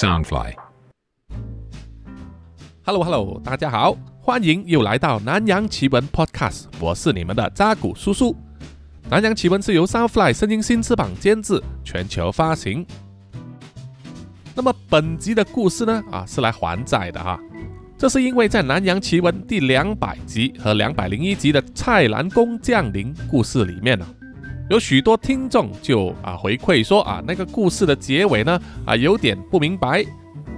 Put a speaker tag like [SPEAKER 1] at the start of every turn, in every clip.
[SPEAKER 1] Soundfly。
[SPEAKER 2] Hello Hello，大家好，欢迎又来到南洋奇闻 Podcast，我是你们的扎古叔叔。南洋奇闻是由 Soundfly 声音新翅膀监制，全球发行。那么本集的故事呢，啊是来还债的哈。这是因为在南洋奇闻第两百集和两百零一集的蔡澜公降临故事里面呢、有许多听众就啊回馈说啊，那个故事的结尾呢啊有点不明白，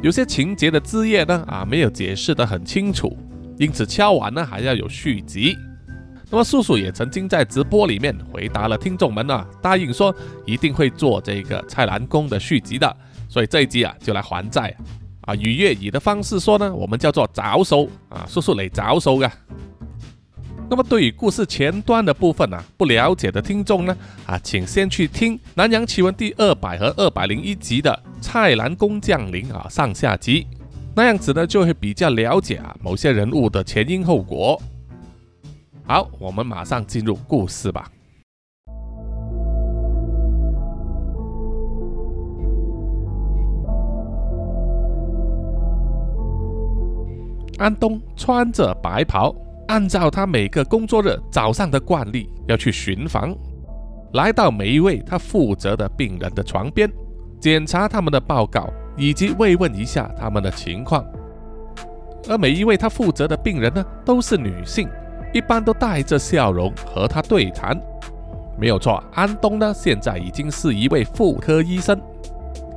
[SPEAKER 2] 有些情节的枝叶呢啊没有解释得很清楚，因此敲完呢还要有续集。那么叔叔也曾经在直播里面回答了听众们啊，答应说一定会做这个蔡澜公的续集的，所以这一集啊就来还债啊。以粤语的方式说呢，我们叫做找手啊，叔叔嚟找手噶。那么对于故事前端的部分啊，不了解的听众呢啊，请先去听《南洋奇闻》第二百和二百零一集的蔡澜公降临啊上下集，那样子呢就会比较了解啊某些人物的前因后果。好，我们马上进入故事吧。安东穿着白袍，按照他每个工作日早上的惯例，要去巡房，来到每一位他负责的病人的床边，检查他们的报告，以及慰问一下他们的情况。而每一位他负责的病人呢，都是女性，一般都带着笑容和他对谈。没有错，安东呢，现在已经是一位妇科医生。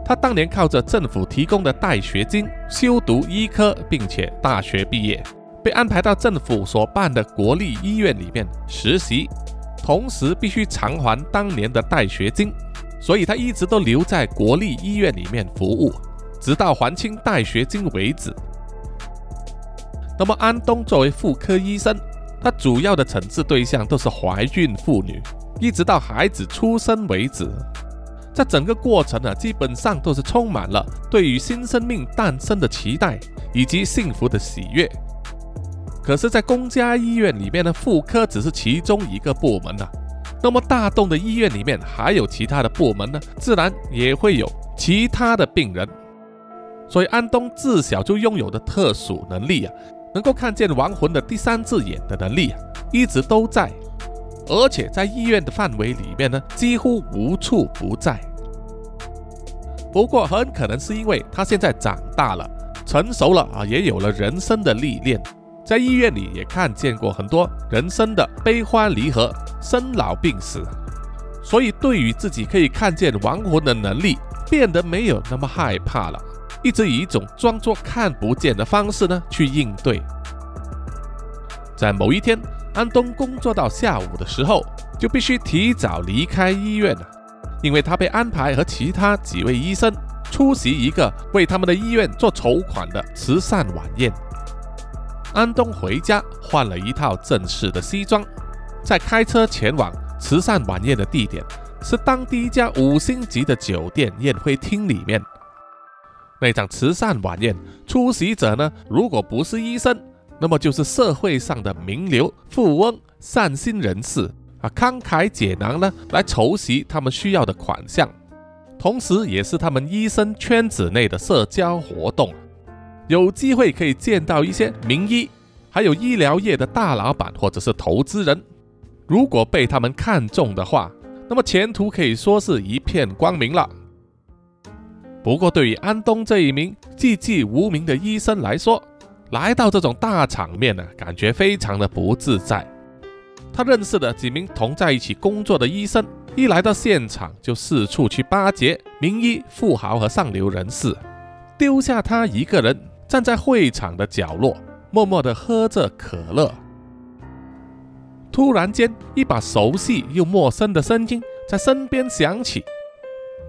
[SPEAKER 2] 他当年靠着政府提供的带学金修读医科，并且大学毕业，被安排到政府所办的国立医院里面实习，同时必须偿还当年的带学金，所以他一直都留在国立医院里面服务，直到还清带学金为止。那么安东作为妇科医生，他主要的诊治对象都是怀孕妇女，一直到孩子出生为止。在整个过程呢，基本上都是充满了对于新生命诞生的期待以及幸福的喜悦。可是，在公家医院里面呢，妇科只是其中一个部门呐、那么大栋的医院里面还有其他的部门呢，自然也会有其他的病人。所以，安东自小就拥有的特殊能力啊，能够看见亡魂的第三只眼的能力啊，一直都在。而且在医院的范围里面呢，几乎无处不在。不过很可能是因为他现在长大了、成熟了啊，也有了人生的历练，在医院里也看见过很多人生的悲欢离合、生老病死，所以对于自己可以看见亡魂的能力，变得没有那么害怕了，一直以一种装作看不见的方式呢去应对。在某一天，安东工作到下午的时候，就必须提早离开医院了，因为他被安排和其他几位医生出席一个为他们的医院做筹款的慈善晚宴。安东回家换了一套正式的西装，再开车前往慈善晚宴的地点，是当地一家五星级的酒店宴会厅里面。那场慈善晚宴出席者呢，如果不是医生，那么就是社会上的名流、富翁、善心人士啊，慷慨解囊呢，来筹集他们需要的款项，同时也是他们医生圈子内的社交活动。有机会可以见到一些名医，还有医疗业的大老板或者是投资人。如果被他们看中的话，那么前途可以说是一片光明了。不过，对于安东这一名寂寂无名的医生来说，来到这种大场面呢，感觉非常的不自在。他认识的几名同在一起工作的医生，一来到现场就四处去巴结名医、富豪和上流人士，丢下他一个人站在会场的角落，默默地喝着可乐。突然间，一把熟悉又陌生的声音在身边响起：“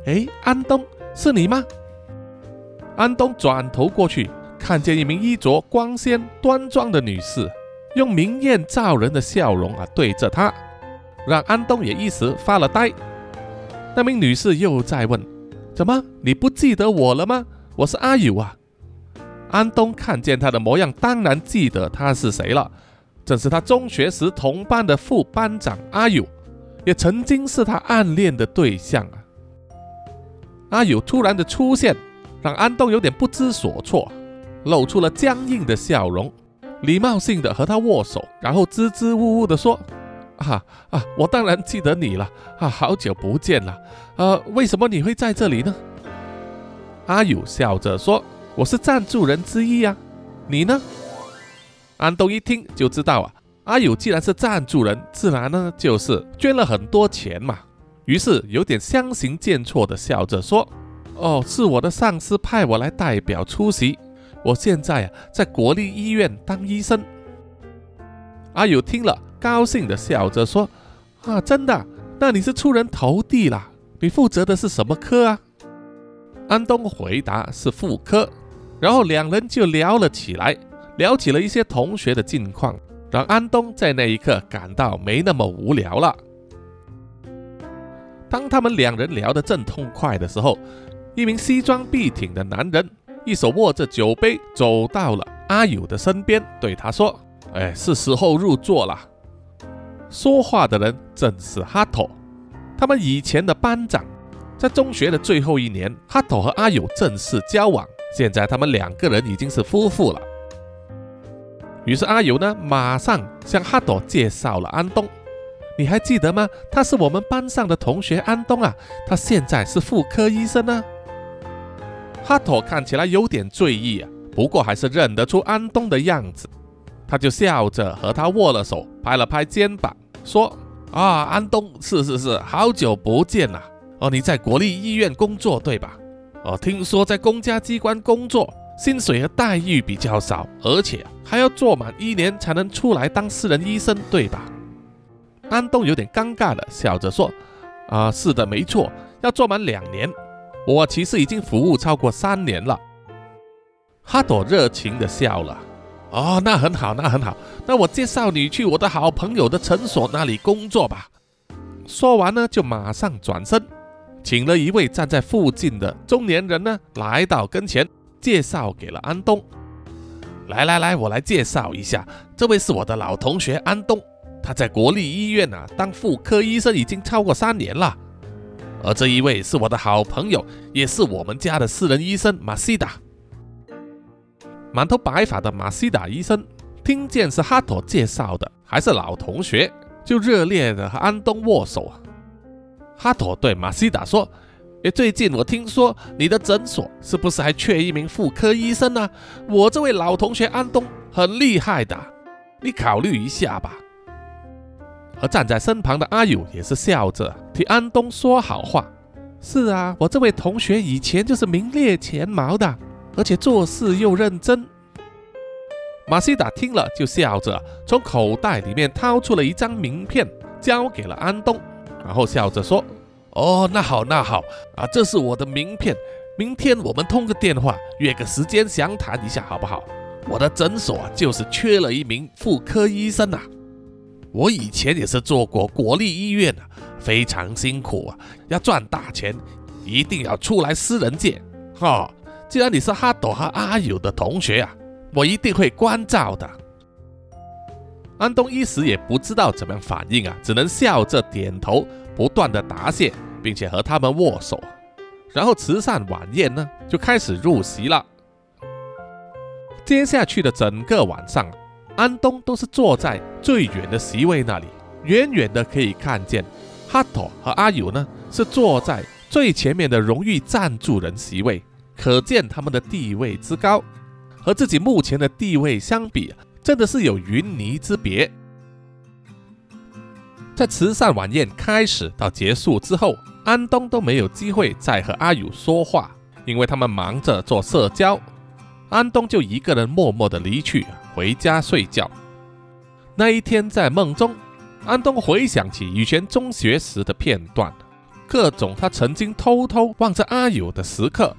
[SPEAKER 2] 哎，安东，是你吗？”安东转头过去。看见一名衣着光鲜端庄的女士，用明艳照人的笑容啊对着他，让安东也一时发了呆。那名女士又在问：“怎么，你不记得我了吗？我是阿友啊。”安东看见他的模样，当然记得他是谁了，正是他中学时同班的副班长阿友，也曾经是他暗恋的对象啊。阿友突然的出现。让安东有点不知所措，露出了僵硬的笑容，礼貌性的和他握手，然后支支吾吾的说：“啊啊，我当然记得你了啊，好久不见了。呃，为什么你会在这里呢？”阿友笑着说：“我是赞助人之一呀，你呢？”安东一听就知道啊，阿友既然是赞助人，自然呢就是捐了很多钱嘛。于是有点相形见绌的笑着说：“哦，是我的上司派我来代表出席。我现在啊在国立医院当医生。”阿友听了，高兴的笑着说：“啊，真的？那你是出人头地啦！你负责的是什么科啊？”安东回答是妇科，然后两人就聊了起来。聊起了一些同学的近况，让安东在那一刻感到没那么无聊了。当他们两人聊得正痛快的时候，一名西装笔挺的男人，一手握着酒杯，走到了阿友的身边，对他说：“哎，是时候入座了。”说话的人正是哈托，他们以前的班长。在中学的最后一年，哈托和阿友正式交往，现在他们两个人已经是夫妇了。于是阿尤呢，马上向哈朵介绍了安东。你还记得吗？他是我们班上的同学安东啊，他现在是妇科医生呢。哈朵看起来有点醉意啊，不过还是认得出安东的样子。他就笑着和他握了手，拍了拍肩膀，说：“啊，安东，是是是，好久不见了。哦，你在国立医院工作对吧？哦，听说在公家机关工作。”薪水和待遇比较少，而且还要做满一年才能出来当私人医生，对吧？安东有点尴尬的笑着说：“啊，是的，没错，要做满两年。我其实已经服务超过三年了。”哈朵热情的笑了：“哦，那很好，那很好。那我介绍你去我的好朋友的诊所那里工作吧。”说完呢，就马上转身，请了一位站在附近的中年人呢，来到跟前。介绍给了安东。来来来，我来介绍一下，这位是我的老同学安东，他在国立医院啊当妇科医生已经超过三年了。而这一位是我的好朋友，也是我们家的私人医生马西达。满头白发的马西达医生听见是哈托介绍的，还是老同学，就热烈的和安东握手。哈托对马西达说。诶最近我听说你的诊所是不是还缺一名妇科医生呢？我这位老同学安东很厉害的，你考虑一下吧。而站在身旁的阿友也是笑着替安东说好话。是啊，我这位同学以前就是名列前茅的，而且做事又认真。马西达听了就笑着从口袋里面掏出了一张名片，交给了安东，然后笑着说。哦，那好，那好啊，这是我的名片。明天我们通个电话，约个时间详谈一下，好不好？我的诊所就是缺了一名妇科医生啊。我以前也是做过国立医院的，非常辛苦啊。要赚大钱，一定要出来私人界。哈，既然你是哈朵和阿友的同学啊，我一定会关照的。安东一时也不知道怎么样反应啊，只能笑着点头，不断的答谢。并且和他们握手，然后慈善晚宴呢就开始入席了。接下去的整个晚上，安东都是坐在最远的席位那里，远远的可以看见哈托和阿友呢是坐在最前面的荣誉赞助人席位，可见他们的地位之高，和自己目前的地位相比，真的是有云泥之别。在慈善晚宴开始到结束之后。安东都没有机会再和阿友说话，因为他们忙着做社交。安东就一个人默默的离去，回家睡觉。那一天在梦中，安东回想起以前中学时的片段，各种他曾经偷偷望着阿友的时刻，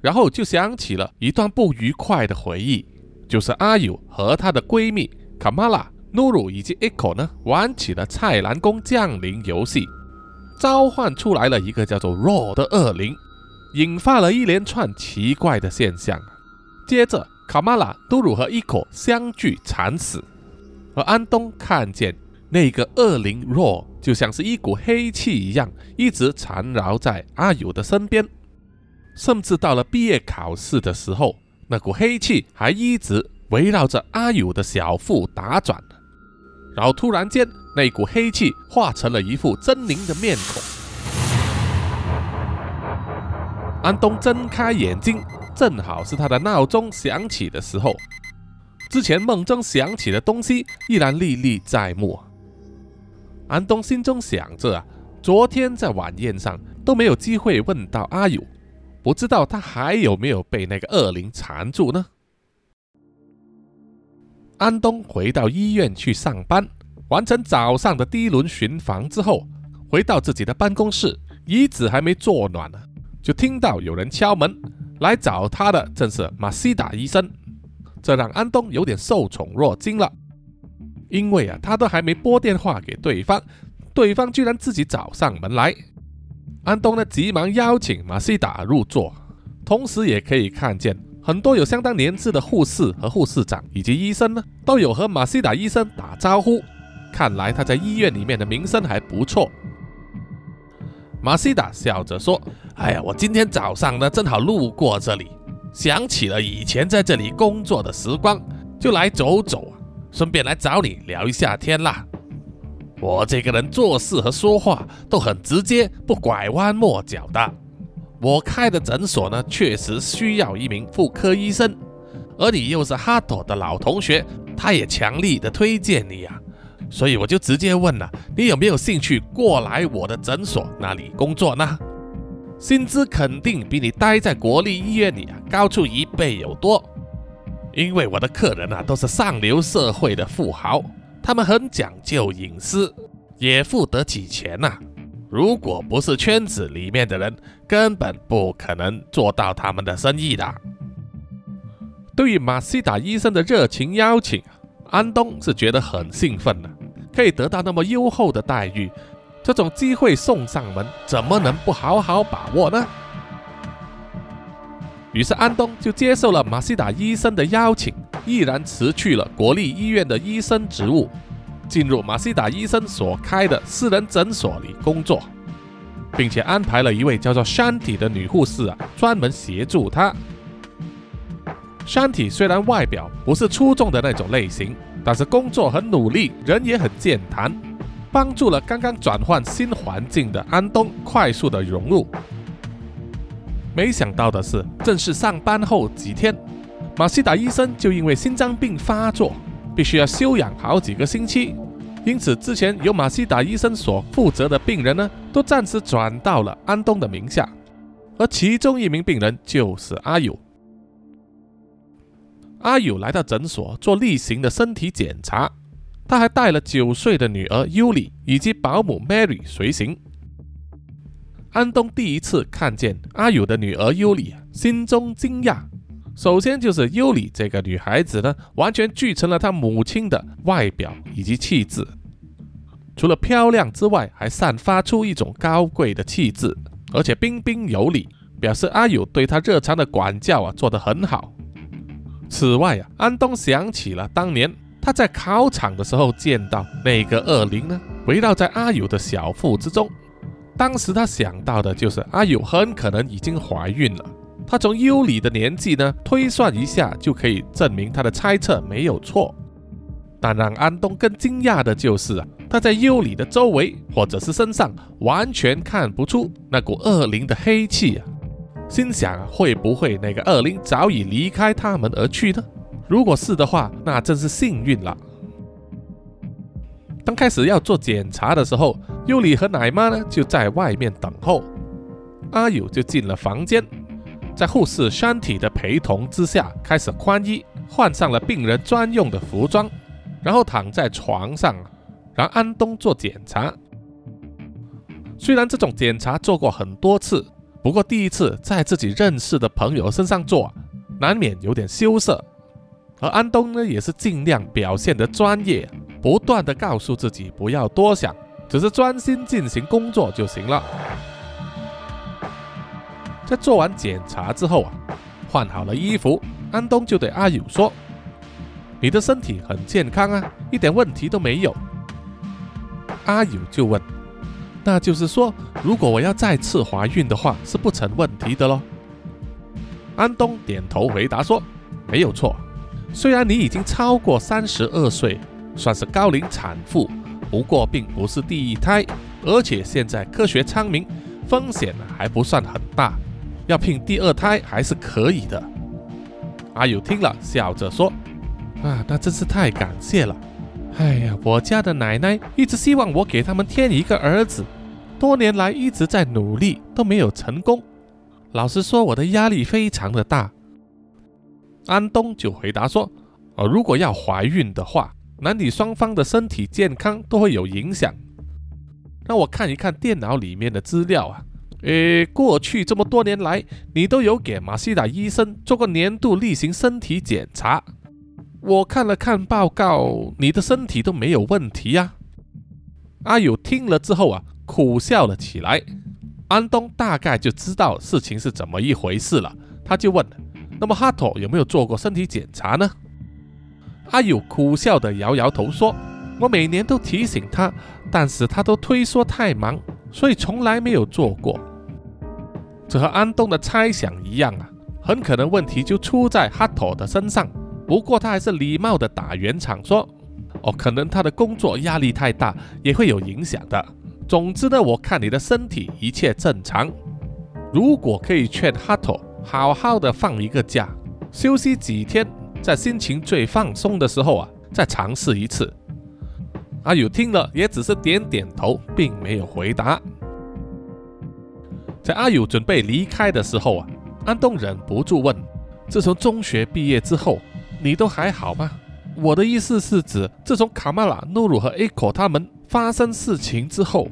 [SPEAKER 2] 然后就想起了一段不愉快的回忆，就是阿友和她的闺蜜卡玛拉、努鲁以及 Echo 呢玩起了菜篮宫降临游戏。召唤出来了一个叫做 Raw 的恶灵，引发了一连串奇怪的现象。接着，卡玛拉、努鲁和伊可相继惨死，而安东看见那个恶灵 Raw 就像是一股黑气一样，一直缠绕在阿友的身边。甚至到了毕业考试的时候，那股黑气还一直围绕着阿友的小腹打转。然后突然间，那股黑气化成了一副狰狞的面孔。安东睁开眼睛，正好是他的闹钟响起的时候。之前梦中想起的东西依然历历在目。安东心中想着啊，昨天在晚宴上都没有机会问到阿友，不知道他还有没有被那个恶灵缠住呢？安东回到医院去上班，完成早上的第一轮巡房之后，回到自己的办公室，椅子还没坐暖呢，就听到有人敲门。来找他的正是马西达医生，这让安东有点受宠若惊了，因为啊，他都还没拨电话给对方，对方居然自己找上门来。安东呢，急忙邀请马西达入座，同时也可以看见。很多有相当年资的护士和护士长以及医生呢，都有和马西达医生打招呼。看来他在医院里面的名声还不错。马西达笑着说：“哎呀，我今天早上呢正好路过这里，想起了以前在这里工作的时光，就来走走，顺便来找你聊一下天啦。我这个人做事和说话都很直接，不拐弯抹角的。”我开的诊所呢，确实需要一名妇科医生，而你又是哈朵的老同学，他也强力的推荐你呀，所以我就直接问了，你有没有兴趣过来我的诊所那里工作呢？薪资肯定比你待在国立医院里啊高出一倍有多，因为我的客人啊都是上流社会的富豪，他们很讲究隐私，也付得起钱呐。如果不是圈子里面的人，根本不可能做到他们的生意的。对于马西达医生的热情邀请，安东是觉得很兴奋的，可以得到那么优厚的待遇，这种机会送上门，怎么能不好好把握呢？于是安东就接受了马西达医生的邀请，毅然辞去了国立医院的医生职务。进入马西达医生所开的私人诊所里工作，并且安排了一位叫做山体的女护士啊，专门协助他。山体虽然外表不是出众的那种类型，但是工作很努力，人也很健谈，帮助了刚刚转换新环境的安东快速的融入。没想到的是，正式上班后几天，马西达医生就因为心脏病发作。必须要休养好几个星期，因此之前由马西达医生所负责的病人呢，都暂时转到了安东的名下，而其中一名病人就是阿友。阿友来到诊所做例行的身体检查，他还带了九岁的女儿尤里以及保姆 Mary 随行。安东第一次看见阿友的女儿尤里，心中惊讶。首先就是尤里这个女孩子呢，完全继承了她母亲的外表以及气质。除了漂亮之外，还散发出一种高贵的气质，而且彬彬有礼，表示阿友对她日常的管教啊做得很好。此外啊，安东想起了当年他在考场的时候见到那个恶灵呢，围绕在阿友的小腹之中。当时他想到的就是阿友很可能已经怀孕了。他从尤里的年纪呢推算一下，就可以证明他的猜测没有错。但让安东更惊讶的就是啊，他在尤里的周围或者是身上完全看不出那股恶灵的黑气啊。心想会不会那个恶灵早已离开他们而去呢？如果是的话，那真是幸运了。当开始要做检查的时候，尤里和奶妈呢就在外面等候，阿友就进了房间。在护士山体的陪同之下，开始宽衣，换上了病人专用的服装，然后躺在床上，让安东做检查。虽然这种检查做过很多次，不过第一次在自己认识的朋友身上做，难免有点羞涩。而安东呢，也是尽量表现得专业，不断的告诉自己不要多想，只是专心进行工作就行了。在做完检查之后啊，换好了衣服，安东就对阿友说：“你的身体很健康啊，一点问题都没有。”阿友就问：“那就是说，如果我要再次怀孕的话，是不成问题的喽？”安东点头回答说：“没有错，虽然你已经超过三十二岁，算是高龄产妇，不过并不是第一胎，而且现在科学昌明，风险还不算很大，要聘第二胎还是可以的。”阿友听了，笑着说：“啊，那真是太感谢了。哎呀，我家的奶奶一直希望我给他们添一个儿子，多年来一直在努力，都没有成功。老实说，我的压力非常的大。”安东就回答说：“哦，如果要怀孕的话，男女双方的身体健康都会有影响。让我看一看电脑里面的资料啊。”诶，过去这么多年来，你都有给马西达医生做过年度例行身体检查。我看了看报告，你的身体都没有问题呀。阿友听了之后啊，苦笑了起来。安东大概就知道事情是怎么一回事了，他就问：那么哈托有没有做过身体检查呢？阿友苦笑的摇摇头说：我每年都提醒他，但是他都推说太忙，所以从来没有做过。这和安东的猜想一样啊，很可能问题就出在哈托的身上。不过他还是礼貌的打圆场说：“哦，可能他的工作压力太大，也会有影响的。总之呢，我看你的身体一切正常。如果可以劝哈托好好的放一个假，休息几天，在心情最放松的时候啊，再尝试一次。”阿友听了也只是点点头，并没有回答。在阿友准备离开的时候啊，安东忍不住问：“自从中学毕业之后，你都还好吗？”我的意思是指，自从卡马拉、诺鲁和 A 口他们发生事情之后。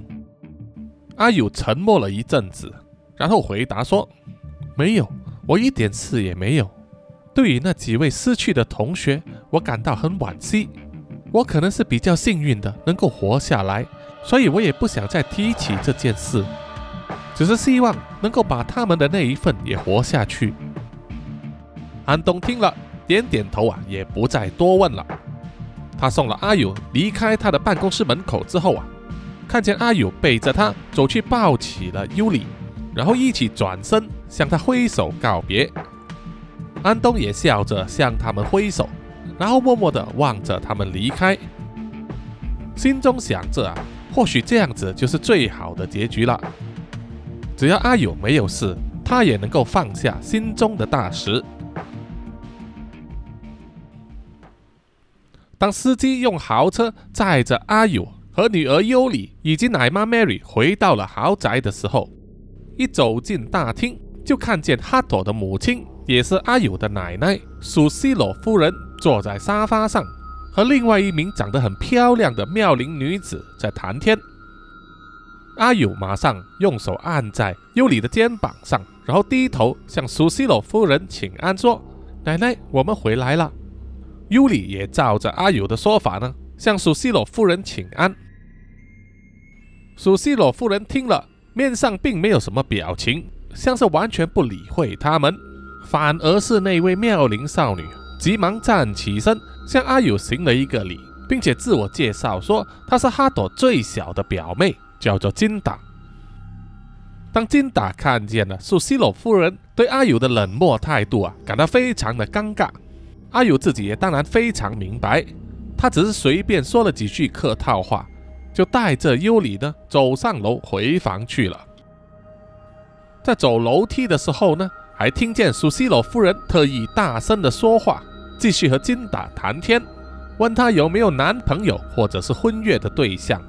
[SPEAKER 2] 阿友沉默了一阵子，然后回答说：“没有，我一点事也没有。对于那几位失去的同学，我感到很惋惜。我可能是比较幸运的，能够活下来，所以我也不想再提起这件事。”只是希望能够把他们的那一份也活下去。安东听了，点点头啊，也不再多问了。他送了阿友离开他的办公室门口之后啊，看见阿友背着他走去抱起了尤里，然后一起转身向他挥手告别。安东也笑着向他们挥手，然后默默地望着他们离开，心中想着啊，或许这样子就是最好的结局了。只要阿友没有事，他也能够放下心中的大石。当司机用豪车载着阿友和女儿尤里以及奶妈 Mary 回到了豪宅的时候，一走进大厅，就看见哈朵的母亲，也是阿友的奶奶苏西罗夫人，坐在沙发上，和另外一名长得很漂亮的妙龄女子在谈天。阿友马上用手按在尤里的肩膀上，然后低头向苏西罗夫人请安，说：“奶奶，我们回来了。”尤里也照着阿友的说法呢，向苏西罗夫人请安。苏西罗夫人听了，面上并没有什么表情，像是完全不理会他们，反而是那位妙龄少女急忙站起身，向阿友行了一个礼，并且自我介绍说她是哈朵最小的表妹。叫做金达。当金达看见了苏西罗夫人对阿友的冷漠态度啊，感到非常的尴尬。阿友自己也当然非常明白，他只是随便说了几句客套话，就带着尤里呢走上楼回房去了。在走楼梯的时候呢，还听见苏西罗夫人特意大声的说话，继续和金达谈天，问他有没有男朋友或者是婚约的对象。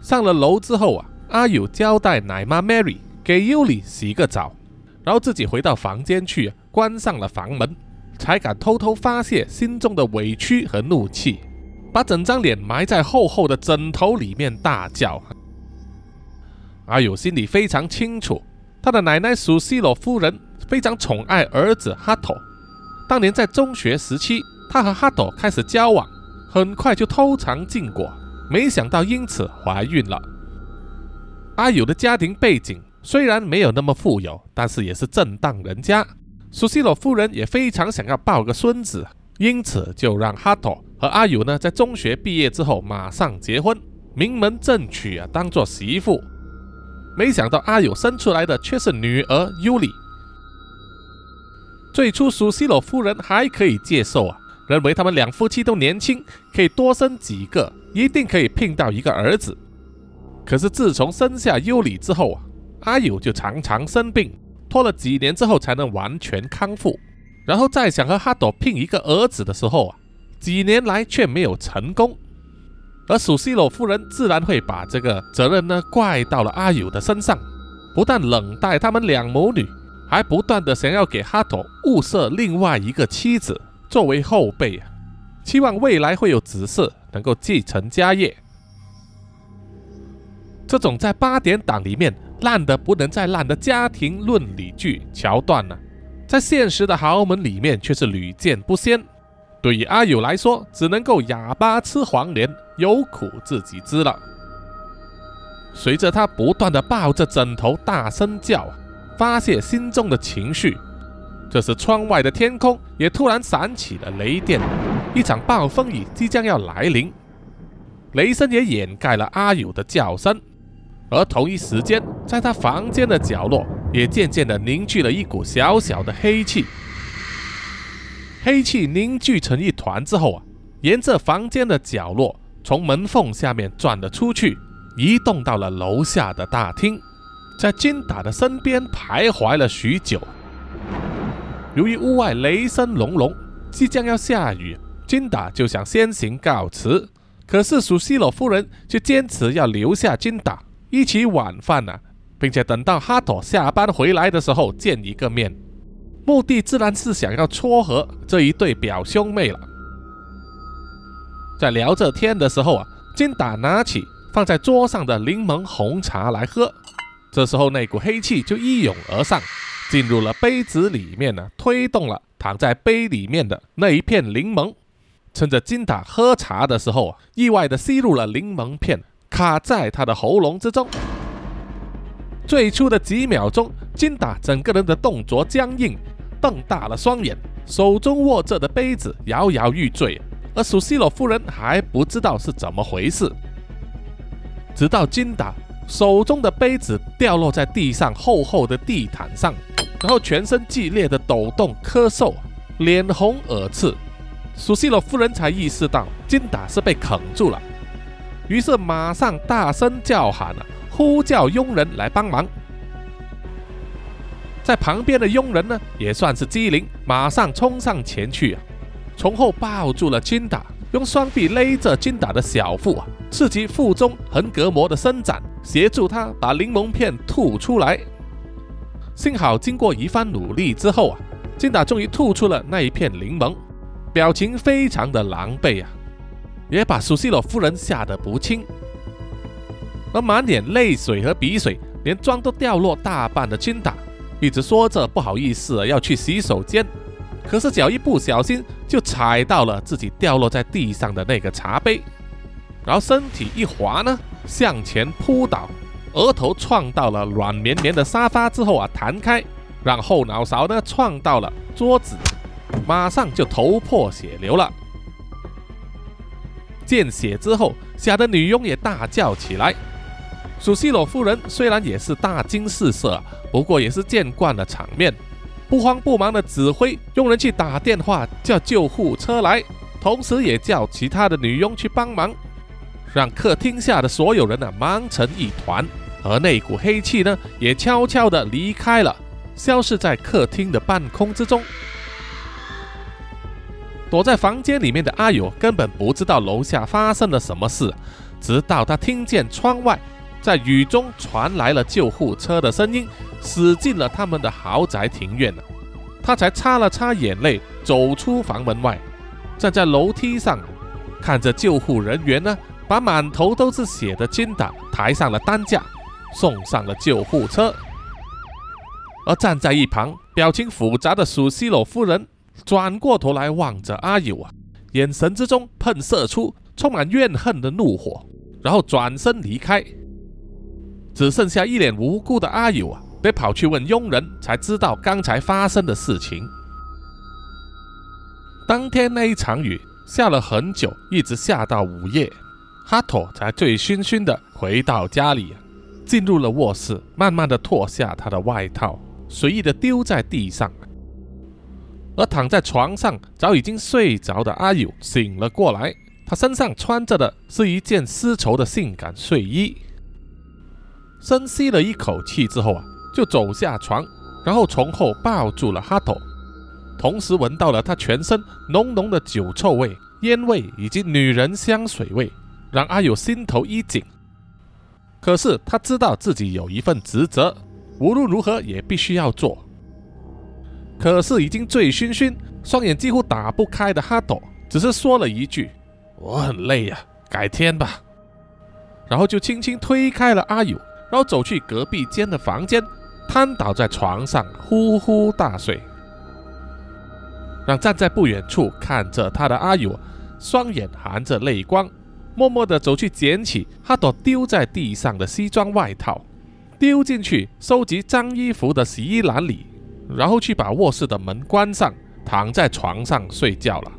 [SPEAKER 2] 上了楼之后啊，阿友交代奶妈 Mary 给尤里洗个澡，然后自己回到房间去，关上了房门，才敢偷偷发泄心中的委屈和怒气，把整张脸埋在厚厚的枕头里面大叫。阿友心里非常清楚，他的奶奶苏西罗夫人非常宠爱儿子哈托，当年在中学时期，他和哈托开始交往，很快就偷尝禁果。没想到因此怀孕了。阿友的家庭背景虽然没有那么富有，但是也是正当人家。苏西罗夫人也非常想要抱个孙子，因此就让哈托和阿友呢在中学毕业之后马上结婚，名门正娶啊，当做媳妇。没想到阿友生出来的却是女儿尤里。最初苏西罗夫人还可以接受啊，认为他们两夫妻都年轻，可以多生几个，一定可以聘到一个儿子。可是自从生下尤里之后啊，阿友就常常生病，拖了几年之后才能完全康复。然后再想和哈朵聘一个儿子的时候啊，几年来却没有成功。而苏西罗夫人自然会把这个责任呢怪到了阿友的身上，不但冷待他们两母女。还不断的想要给哈托物色另外一个妻子作为后辈啊，期望未来会有子嗣能够继承家业。这种在八点档里面烂的不能再烂的家庭伦理剧桥段呢，在现实的豪门里面却是屡见不鲜。对于阿友来说，只能够哑巴吃黄连，有苦自己知了。随着他不断的抱着枕头大声叫。发泄心中的情绪。这时，窗外的天空也突然闪起了雷电，一场暴风雨即将要来临。雷声也掩盖了阿友的叫声，而同一时间，在他房间的角落也渐渐地凝聚了一股小小的黑气。黑气凝聚成一团之后啊，沿着房间的角落，从门缝下面转了出去，移动到了楼下的大厅。在金达的身边徘徊了许久。由于屋外雷声隆隆，即将要下雨，金达就想先行告辞。可是苏西罗夫人却坚持要留下金达一起晚饭呢，并且等到哈托下班回来的时候见一个面，目的自然是想要撮合这一对表兄妹了。在聊着天的时候啊，金达拿起放在桌上的柠檬红茶来喝。这时候，那股黑气就一涌而上，进入了杯子里面呢，推动了躺在杯里面的那一片柠檬。趁着金达喝茶的时候啊，意外的吸入了柠檬片，卡在他的喉咙之中。最初的几秒钟，金达整个人的动作僵硬，瞪大了双眼，手中握着的杯子摇摇欲坠。而苏西罗夫人还不知道是怎么回事，直到金达。手中的杯子掉落在地上厚厚的地毯上，然后全身剧烈的抖动、咳嗽，脸红耳赤。苏西罗夫人才意识到金达是被啃住了，于是马上大声叫喊，呼叫佣人来帮忙。在旁边的佣人呢，也算是机灵，马上冲上前去啊，从后抱住了金达。用双臂勒着金达的小腹啊，刺激腹中横膈膜的伸展，协助他把柠檬片吐出来。幸好经过一番努力之后啊，金达终于吐出了那一片柠檬，表情非常的狼狈啊，也把苏西洛夫人吓得不轻。而满脸泪水和鼻水，连妆都掉落大半的金达，一直说着不好意思要去洗手间。可是脚一不小心就踩到了自己掉落在地上的那个茶杯，然后身体一滑呢，向前扑倒，额头撞到了软绵绵的沙发之后啊，弹开，让后脑勺呢撞到了桌子，马上就头破血流了。见血之后，吓得女佣也大叫起来。苏西罗夫人虽然也是大惊失色，不过也是见惯了场面。不慌不忙的指挥佣人去打电话叫救护车来，同时也叫其他的女佣去帮忙，让客厅下的所有人呢忙成一团。而那股黑气呢，也悄悄的离开了，消失在客厅的半空之中。躲在房间里面的阿友根本不知道楼下发生了什么事，直到他听见窗外。在雨中传来了救护车的声音，驶进了他们的豪宅庭院他才擦了擦眼泪，走出房门外，站在楼梯上，看着救护人员呢，把满头都是血的金达抬上了担架，送上了救护车。而站在一旁表情复杂的苏西罗夫人转过头来望着阿友啊，眼神之中喷射出充满怨恨的怒火，然后转身离开。只剩下一脸无辜的阿友啊，得跑去问佣人，才知道刚才发生的事情。当天那一场雨下了很久，一直下到午夜，哈托才醉醺醺的回到家里，进入了卧室，慢慢的脱下他的外套，随意的丢在地上。而躺在床上早已经睡着的阿友醒了过来，他身上穿着的是一件丝绸的性感睡衣。深吸了一口气之后啊，就走下床，然后从后抱住了哈头，同时闻到了他全身浓浓的酒臭味、烟味以及女人香水味，让阿友心头一紧。可是他知道自己有一份职责，无论如何也必须要做。可是已经醉醺醺、双眼几乎打不开的哈斗，只是说了一句：“我很累呀，改天吧。”然后就轻轻推开了阿友，然后走去隔壁间的房间，瘫倒在床上呼呼大睡。让站在不远处看着他的阿友，双眼含着泪光。默默地走去捡起哈朵丢在地上的西装外套，丢进去收集脏衣服的洗衣篮里，然后去把卧室的门关上，躺在床上睡觉了。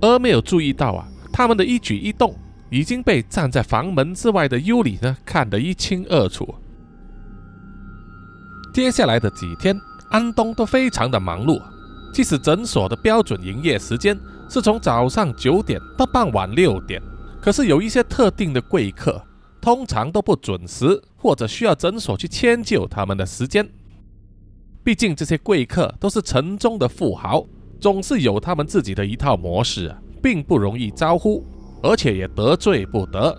[SPEAKER 2] 而没有注意到啊，他们的一举一动已经被站在房门之外的尤里呢看得一清二楚。接下来的几天，安东都非常的忙碌，即使诊所的标准营业时间是从早上九点到傍晚六点。可是有一些特定的贵客，通常都不准时，或者需要诊所去迁就他们的时间。毕竟这些贵客都是城中的富豪，总是有他们自己的一套模式，并不容易招呼，而且也得罪不得。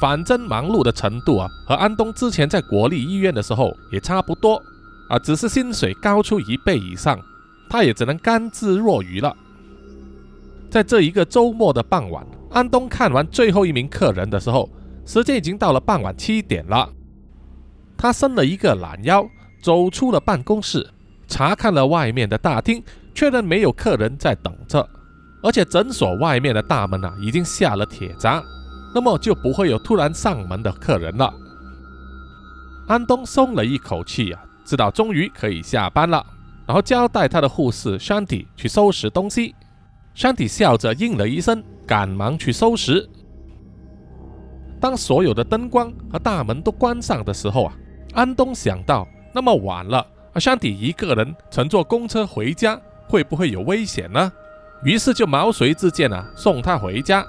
[SPEAKER 2] 反正忙碌的程度啊，和安东之前在国立医院的时候也差不多啊，只是薪水高出一倍以上，他也只能甘之若饴了。在这一个周末的傍晚。安东看完最后一名客人的时候，时间已经到了傍晚七点了。他伸了一个懒腰，走出了办公室，查看了外面的大厅，确认没有客人在等着，而且诊所外面的大门啊已经下了铁闸，那么就不会有突然上门的客人了。安东松了一口气啊，知道终于可以下班了，然后交代他的护士山迪去收拾东西。山迪笑着应了一声。赶忙去收拾。当所有的灯光和大门都关上的时候啊，安东想到，那么晚了，阿山迪一个人乘坐公车回家，会不会有危险呢？于是就毛遂自荐啊，送他回家。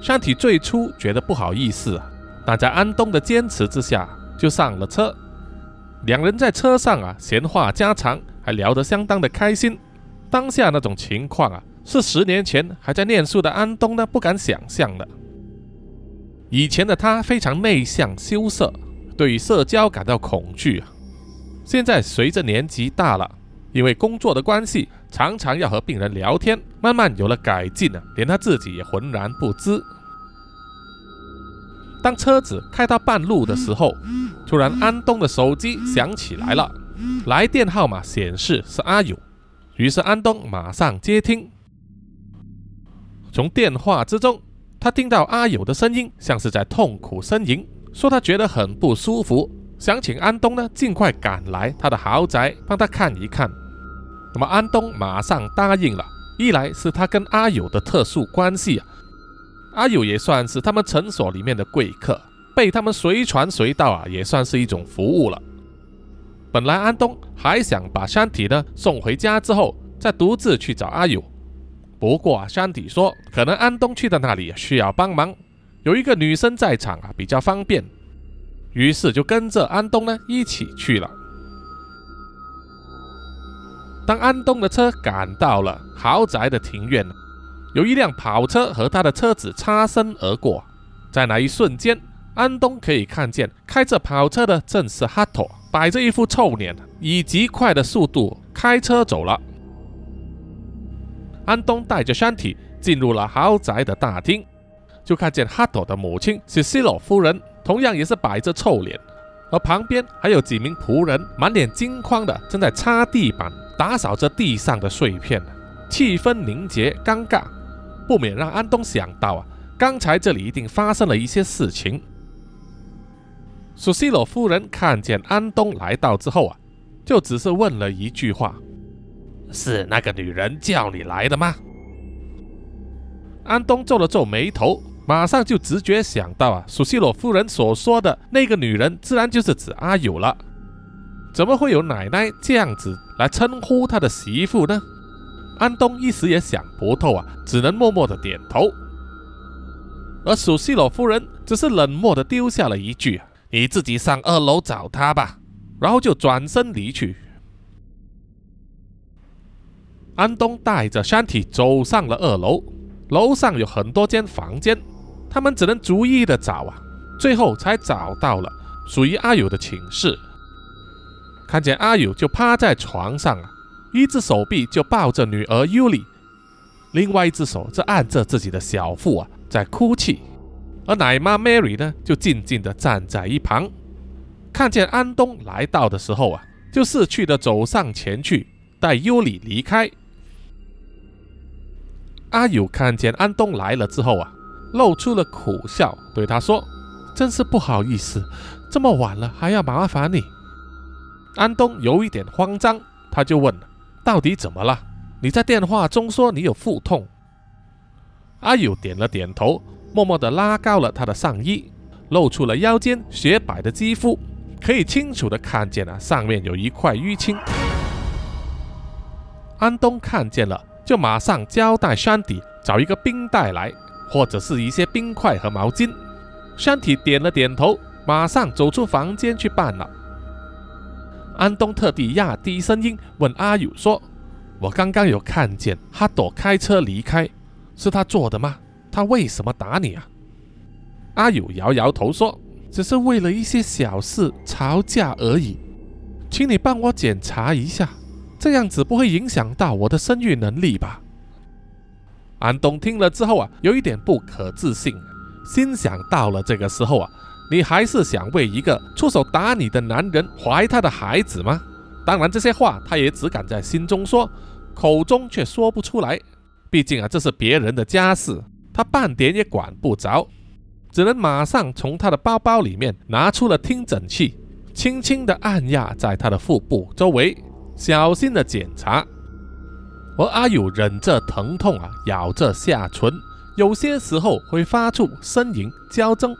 [SPEAKER 2] 山体最初觉得不好意思啊，但在安东的坚持之下，就上了车。两人在车上啊，闲话家常，还聊得相当的开心。当下那种情况啊。是十年前还在念书的安东呢，不敢想象的。以前的他非常内向羞涩，对于社交感到恐惧啊。现在随着年纪大了，因为工作的关系，常常要和病人聊天，慢慢有了改进啊，连他自己也浑然不知。当车子开到半路的时候，突然安东的手机响起来了，来电号码显示是阿勇，于是安东马上接听。从电话之中，他听到阿友的声音，像是在痛苦呻吟，说他觉得很不舒服，想请安东呢尽快赶来他的豪宅帮他看一看。那么安东马上答应了，一来是他跟阿友的特殊关系啊，阿友也算是他们诊所里面的贵客，被他们随传随到啊，也算是一种服务了。本来安东还想把山体呢送回家之后，再独自去找阿友。不过啊，山体说，可能安东去的那里需要帮忙，有一个女生在场啊，比较方便，于是就跟着安东呢一起去了。当安东的车赶到了豪宅的庭院，有一辆跑车和他的车子擦身而过，在那一瞬间，安东可以看见开着跑车的正是哈托，摆着一副臭脸，以极快的速度开车走了。安东带着山体进入了豪宅的大厅，就看见哈托的母亲是西罗夫人，同样也是摆着臭脸，而旁边还有几名仆人，满脸惊慌的正在擦地板、打扫着地上的碎片，气氛凝结尴尬，不免让安东想到啊，刚才这里一定发生了一些事情。苏西罗夫人看见安东来到之后啊，就只是问了一句话。是那个女人叫你来的吗？安东皱了皱眉头，马上就直觉想到啊，苏西罗夫人所说的那个女人，自然就是指阿友了。怎么会有奶奶这样子来称呼他的媳妇呢？安东一时也想不透啊，只能默默的点头。而索西罗夫人只是冷漠的丢下了一句：“你自己上二楼找他吧。”然后就转身离去。安东带着山体走上了二楼，楼上有很多间房间，他们只能逐一的找啊，最后才找到了属于阿友的寝室。看见阿友就趴在床上啊，一只手臂就抱着女儿尤里，另外一只手则按着自己的小腹啊，在哭泣。而奶妈 Mary 呢，就静静的站在一旁，看见安东来到的时候啊，就识趣的走上前去，带尤里离开。阿友看见安东来了之后啊，露出了苦笑，对他说：“真是不好意思，这么晚了还要麻烦你。”安东有一点慌张，他就问：“到底怎么了？你在电话中说你有腹痛。”阿友点了点头，默默地拉高了他的上衣，露出了腰间雪白的肌肤，可以清楚地看见了上面有一块淤青。安东看见了。就马上交代山体找一个冰袋来，或者是一些冰块和毛巾。山体点了点头，马上走出房间去办了。安东特地压低声音问阿友说：“我刚刚有看见哈朵开车离开，是他做的吗？他为什么打你啊？”阿友摇摇头说：“只是为了一些小事吵架而已，请你帮我检查一下。”这样子不会影响到我的生育能力吧？安东听了之后啊，有一点不可置信，心想：到了这个时候啊，你还是想为一个出手打你的男人怀他的孩子吗？当然，这些话他也只敢在心中说，口中却说不出来。毕竟啊，这是别人的家事，他半点也管不着，只能马上从他的包包里面拿出了听诊器，轻轻地按压在他的腹部周围。小心的检查，而阿友忍着疼痛啊，咬着下唇，有些时候会发出呻吟、娇嗔，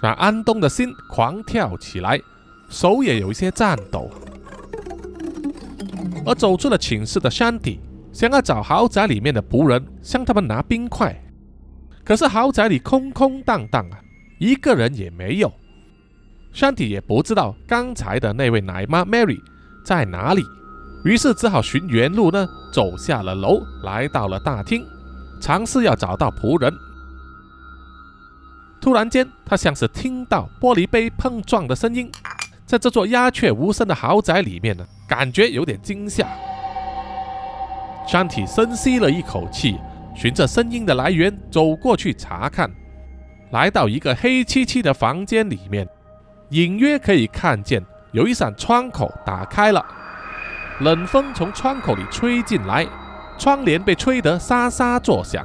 [SPEAKER 2] 让安东的心狂跳起来，手也有一些颤抖。而走出了寝室的山体，想要找豪宅里面的仆人向他们拿冰块，可是豪宅里空空荡荡啊，一个人也没有。山体也不知道刚才的那位奶妈 Mary 在哪里。于是只好寻原路呢，走下了楼，来到了大厅，尝试要找到仆人。突然间，他像是听到玻璃杯碰撞的声音，在这座鸦雀无声的豪宅里面呢，感觉有点惊吓。山体深吸了一口气，循着声音的来源走过去查看，来到一个黑漆漆的房间里面，隐约可以看见有一扇窗口打开了。冷风从窗口里吹进来，窗帘被吹得沙沙作响，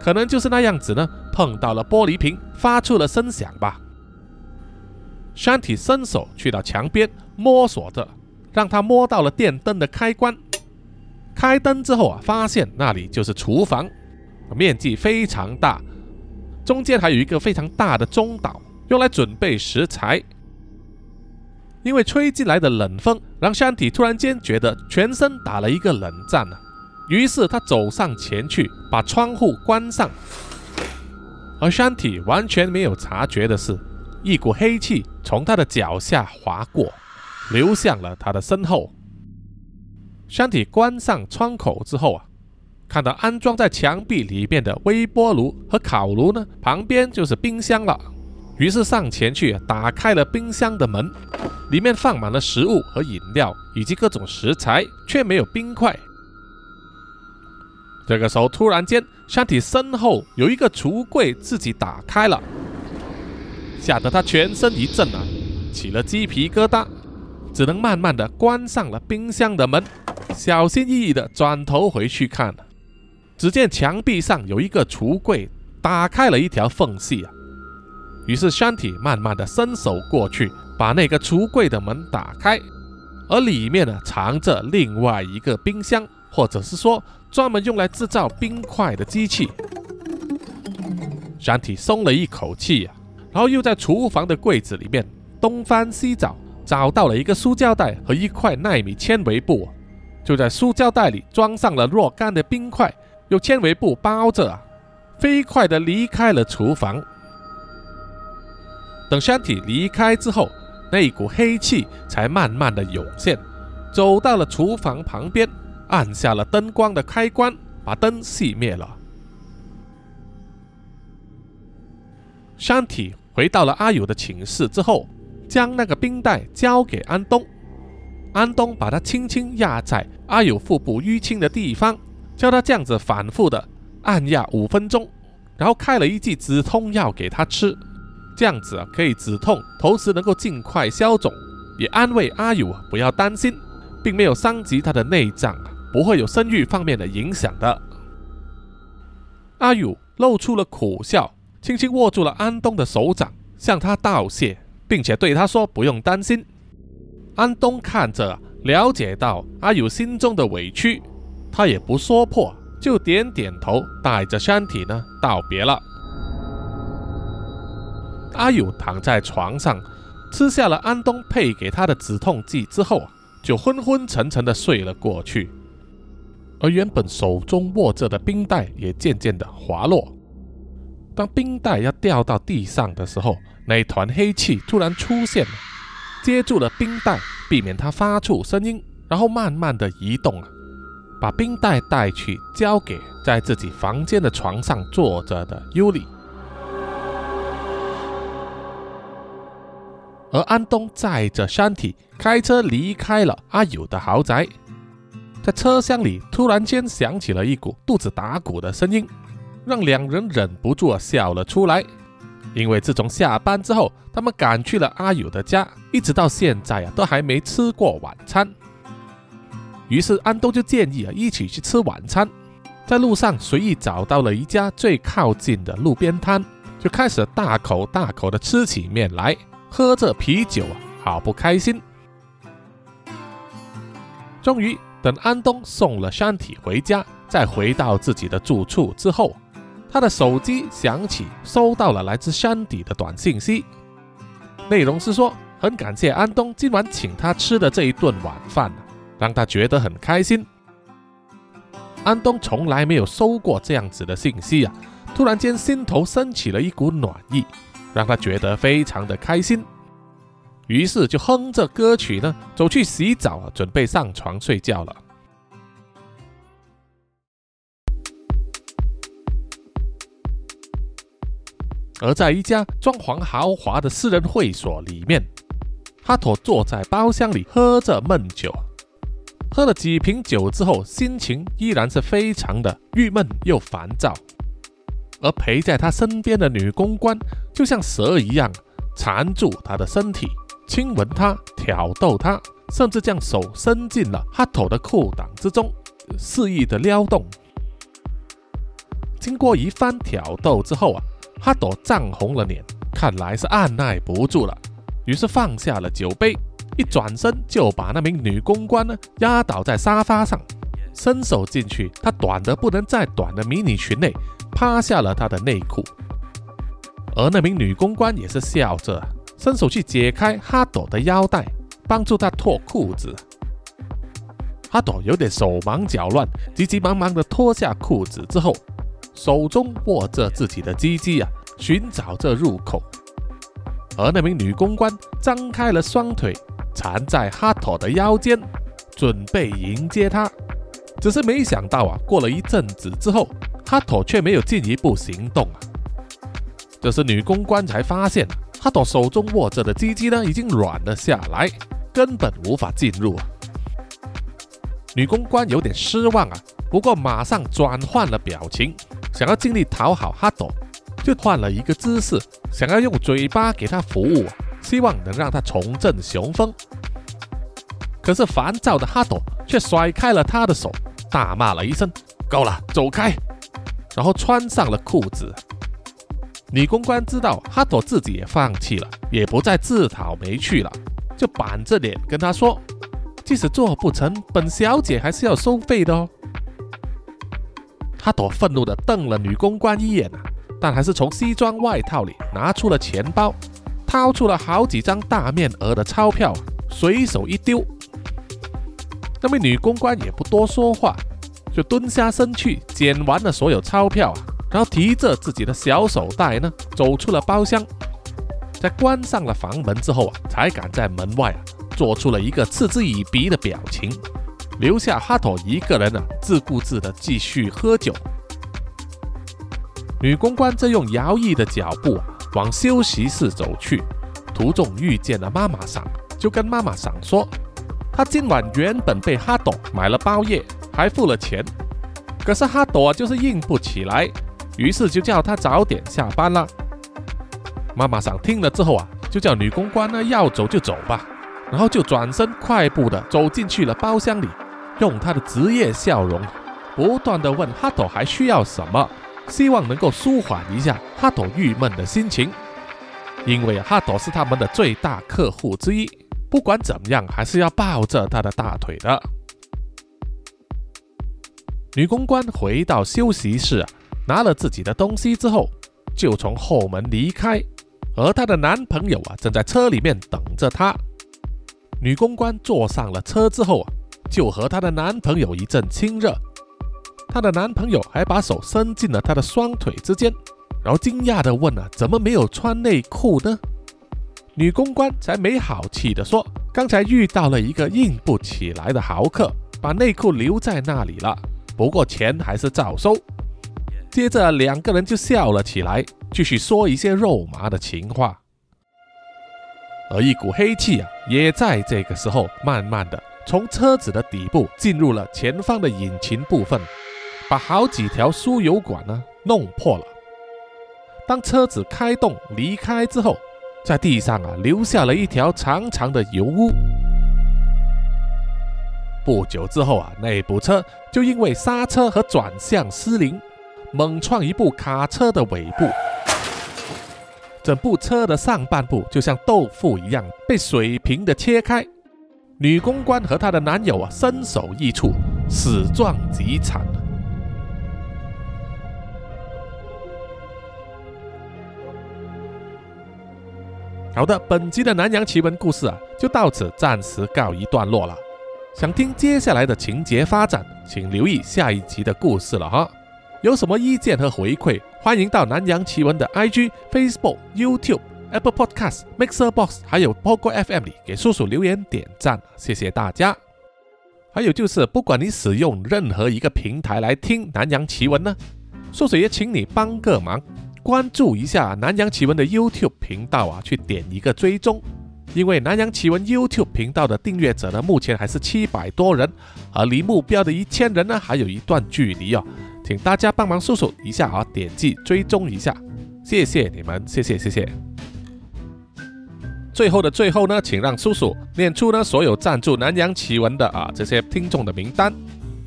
[SPEAKER 2] 可能就是那样子呢，碰到了玻璃瓶，发出了声响吧。山体伸手去到墙边摸索着，让他摸到了电灯的开关。开灯之后啊，发现那里就是厨房，面积非常大，中间还有一个非常大的中岛，用来准备食材。因为吹进来的冷风，让山体突然间觉得全身打了一个冷战呢。于是他走上前去，把窗户关上。而山体完全没有察觉的是，一股黑气从他的脚下划过，流向了他的身后。山体关上窗口之后啊，看到安装在墙壁里面的微波炉和烤炉呢，旁边就是冰箱了。于是上前去打开了冰箱的门，里面放满了食物和饮料以及各种食材，却没有冰块。这个时候，突然间，山体身后有一个橱柜自己打开了，吓得他全身一震啊，起了鸡皮疙瘩，只能慢慢的关上了冰箱的门，小心翼翼的转头回去看，只见墙壁上有一个橱柜打开了一条缝隙啊。于是山体慢慢的伸手过去，把那个橱柜的门打开，而里面呢藏着另外一个冰箱，或者是说专门用来制造冰块的机器。山体松了一口气啊，然后又在厨房的柜子里面东翻西找，找到了一个塑胶袋和一块纳米纤维布，就在塑胶袋里装上了若干的冰块，用纤维布包着啊，飞快地离开了厨房。等山体离开之后，那股黑气才慢慢的涌现，走到了厨房旁边，按下了灯光的开关，把灯熄灭了。山体回到了阿友的寝室之后，将那个冰袋交给安东。安东把它轻轻压在阿友腹部淤青的地方，叫他这样子反复的按压五分钟，然后开了一剂止痛药给他吃，这样子啊可以止痛，同时能够尽快消肿，也安慰阿友不要担心，并没有伤及他的内脏啊，不会有生育方面的影响的。阿友露出了苦笑。轻轻握住了安东的手掌，向他道谢，并且对他说：“不用担心。”安东看着，了解到阿友心中的委屈，他也不说破，就点点头，带着身体呢道别了。阿友躺在床上，吃下了安东配给他的止痛剂之后，就昏昏沉沉的睡了过去，而原本手中握着的冰袋也渐渐的滑落。当冰袋要掉到地上的时候，那团黑气突然出现了，接住了冰袋，避免它发出声音，然后慢慢的移动啊，把冰袋带去交给在自己房间的床上坐着的尤里。而安东载着山体开车离开了阿友的豪宅，在车厢里突然间响起了一股肚子打鼓的声音。让两人忍不住笑了出来，因为自从下班之后，他们赶去了阿友的家，一直到现在啊，都还没吃过晚餐。于是安东就建议啊，一起去吃晚餐。在路上随意找到了一家最靠近的路边摊，就开始大口大口的吃起面来，喝着啤酒，好不开心。终于等安东送了山体回家，再回到自己的住处之后。他的手机响起，收到了来自山底的短信息，内容是说很感谢安东今晚请他吃的这一顿晚饭，让他觉得很开心。安东从来没有收过这样子的信息啊，突然间心头升起了一股暖意，让他觉得非常的开心，于是就哼着歌曲呢，走去洗澡，准备上床睡觉了。而在一家装潢豪华的私人会所里面，哈托坐在包厢里喝着闷酒，喝了几瓶酒之后，心情依然是非常的郁闷又烦躁。而陪在他身边的女公关就像蛇一样缠住他的身体，亲吻他，挑逗他，甚至将手伸进了哈托的裤裆之中，肆意的撩动。经过一番挑逗之后啊。哈朵涨红了脸，看来是按耐不住了，于是放下了酒杯，一转身就把那名女公关呢压倒在沙发上，伸手进去她短的不能再短的迷你裙内，趴下了她的内裤，而那名女公关也是笑着伸手去解开哈朵的腰带，帮助她脱裤子。哈朵有点手忙脚乱，急急忙忙的脱下裤子之后。手中握着自己的鸡鸡啊，寻找着入口。而那名女公关张开了双腿，缠在哈朵的腰间，准备迎接他。只是没想到啊，过了一阵子之后，哈朵却没有进一步行动啊。这时女公关才发现，哈托手中握着的鸡鸡呢，已经软了下来，根本无法进入。女公关有点失望啊，不过马上转换了表情。想要尽力讨好哈朵，就换了一个姿势，想要用嘴巴给他服务，希望能让他重振雄风。可是烦躁的哈朵却甩开了他的手，大骂了一声：“够了，走开！”然后穿上了裤子。女公关知道哈朵自己也放弃了，也不再自讨没趣了，就板着脸跟他说：“即使做不成，本小姐还是要收费的哦。”哈朵愤怒地瞪了女公关一眼啊，但还是从西装外套里拿出了钱包，掏出了好几张大面额的钞票，随手一丢。那位女公关也不多说话，就蹲下身去捡完了所有钞票啊，然后提着自己的小手袋呢，走出了包厢。在关上了房门之后啊，才敢在门外啊，做出了一个嗤之以鼻的表情，留下哈托一个人呢，自顾自的继续喝酒。女公关则用摇曳的脚步往休息室走去，途中遇见了妈妈桑，就跟妈妈桑说，她今晚原本被哈朵买了包夜，还付了钱，可是哈朵就是硬不起来，于是就叫她早点下班了。妈妈桑听了之后啊，就叫女公关呢要走就走吧，然后就转身快步的走进去了包厢里，用她的职业笑容，不断的问哈朵还需要什么。希望能够舒缓一下哈朵郁闷的心情，因为哈朵是他们的最大客户之一，不管怎么样还是要抱着他的大腿的。女公关回到休息室，拿了自己的东西之后，就从后门离开，而她的男朋友啊正在车里面等着她。女公关坐上了车之后啊，就和她的男朋友一阵亲热。她的男朋友还把手伸进了她的双腿之间，然后惊讶地问：“啊，怎么没有穿内裤呢？”女公关才没好气地说：“刚才遇到了一个硬不起来的豪客，把内裤留在那里了，不过钱还是照收。”接着两个人就笑了起来，继续说一些肉麻的情话。而一股黑气啊，也在这个时候慢慢的从车子的底部进入了前方的引擎部分。把好几条输油管呢弄破了。当车子开动离开之后，在地上啊留下了一条长长的油污。不久之后啊，那部车就因为刹车和转向失灵，猛撞一部卡车的尾部，整部车的上半部就像豆腐一样被水平的切开。女公关和她的男友啊身首异处，死状极惨。好的，本集的南洋奇闻故事啊，就到此暂时告一段落了。想听接下来的情节发展，请留意下一集的故事了哈。有什么意见和回馈，欢迎到南洋奇闻的 IG、Facebook、YouTube、Apple Podcast、Mixer Box 还有 Pogo FM 里给叔叔留言点赞，谢谢大家。还有就是，不管你使用任何一个平台来听南洋奇闻呢，叔叔也请你帮个忙。关注一下南洋奇闻的 YouTube 频道啊，去点一个追踪，因为南洋奇闻 YouTube 频道的订阅者呢，目前还是七百多人，而离目标的一千人呢，还有一段距离哦，请大家帮忙搜索一下啊，点击追踪一下，谢谢你们，谢谢谢谢。最后的最后呢，请让叔叔念出呢所有赞助南洋奇闻的啊这些听众的名单，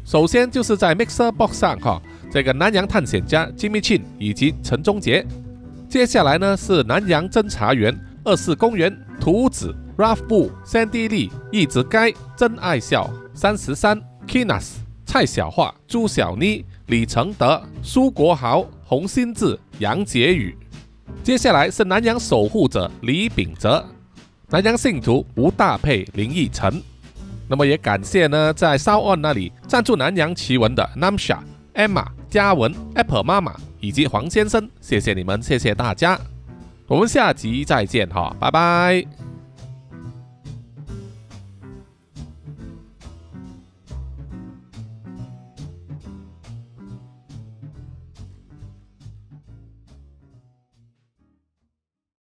[SPEAKER 2] 首先就是在 Mixer Box 上哈。这个南洋探险家 Jimmy Chin 以及陈忠杰，接下来呢是南洋侦查员二四公园图子 Ralph 布三 D 利一直该真爱笑三十三 Kinas 蔡小画朱小妮李承德苏国豪洪新志杨杰宇，接下来是南洋守护者李秉哲，南洋信徒吴大佩林奕晨，那么也感谢呢在烧案那里赞助南洋奇闻的 Namsha Emma。嘉文、Apple 妈妈以及黄先生，谢谢你们，谢谢大家，我们下集再见哈，拜拜。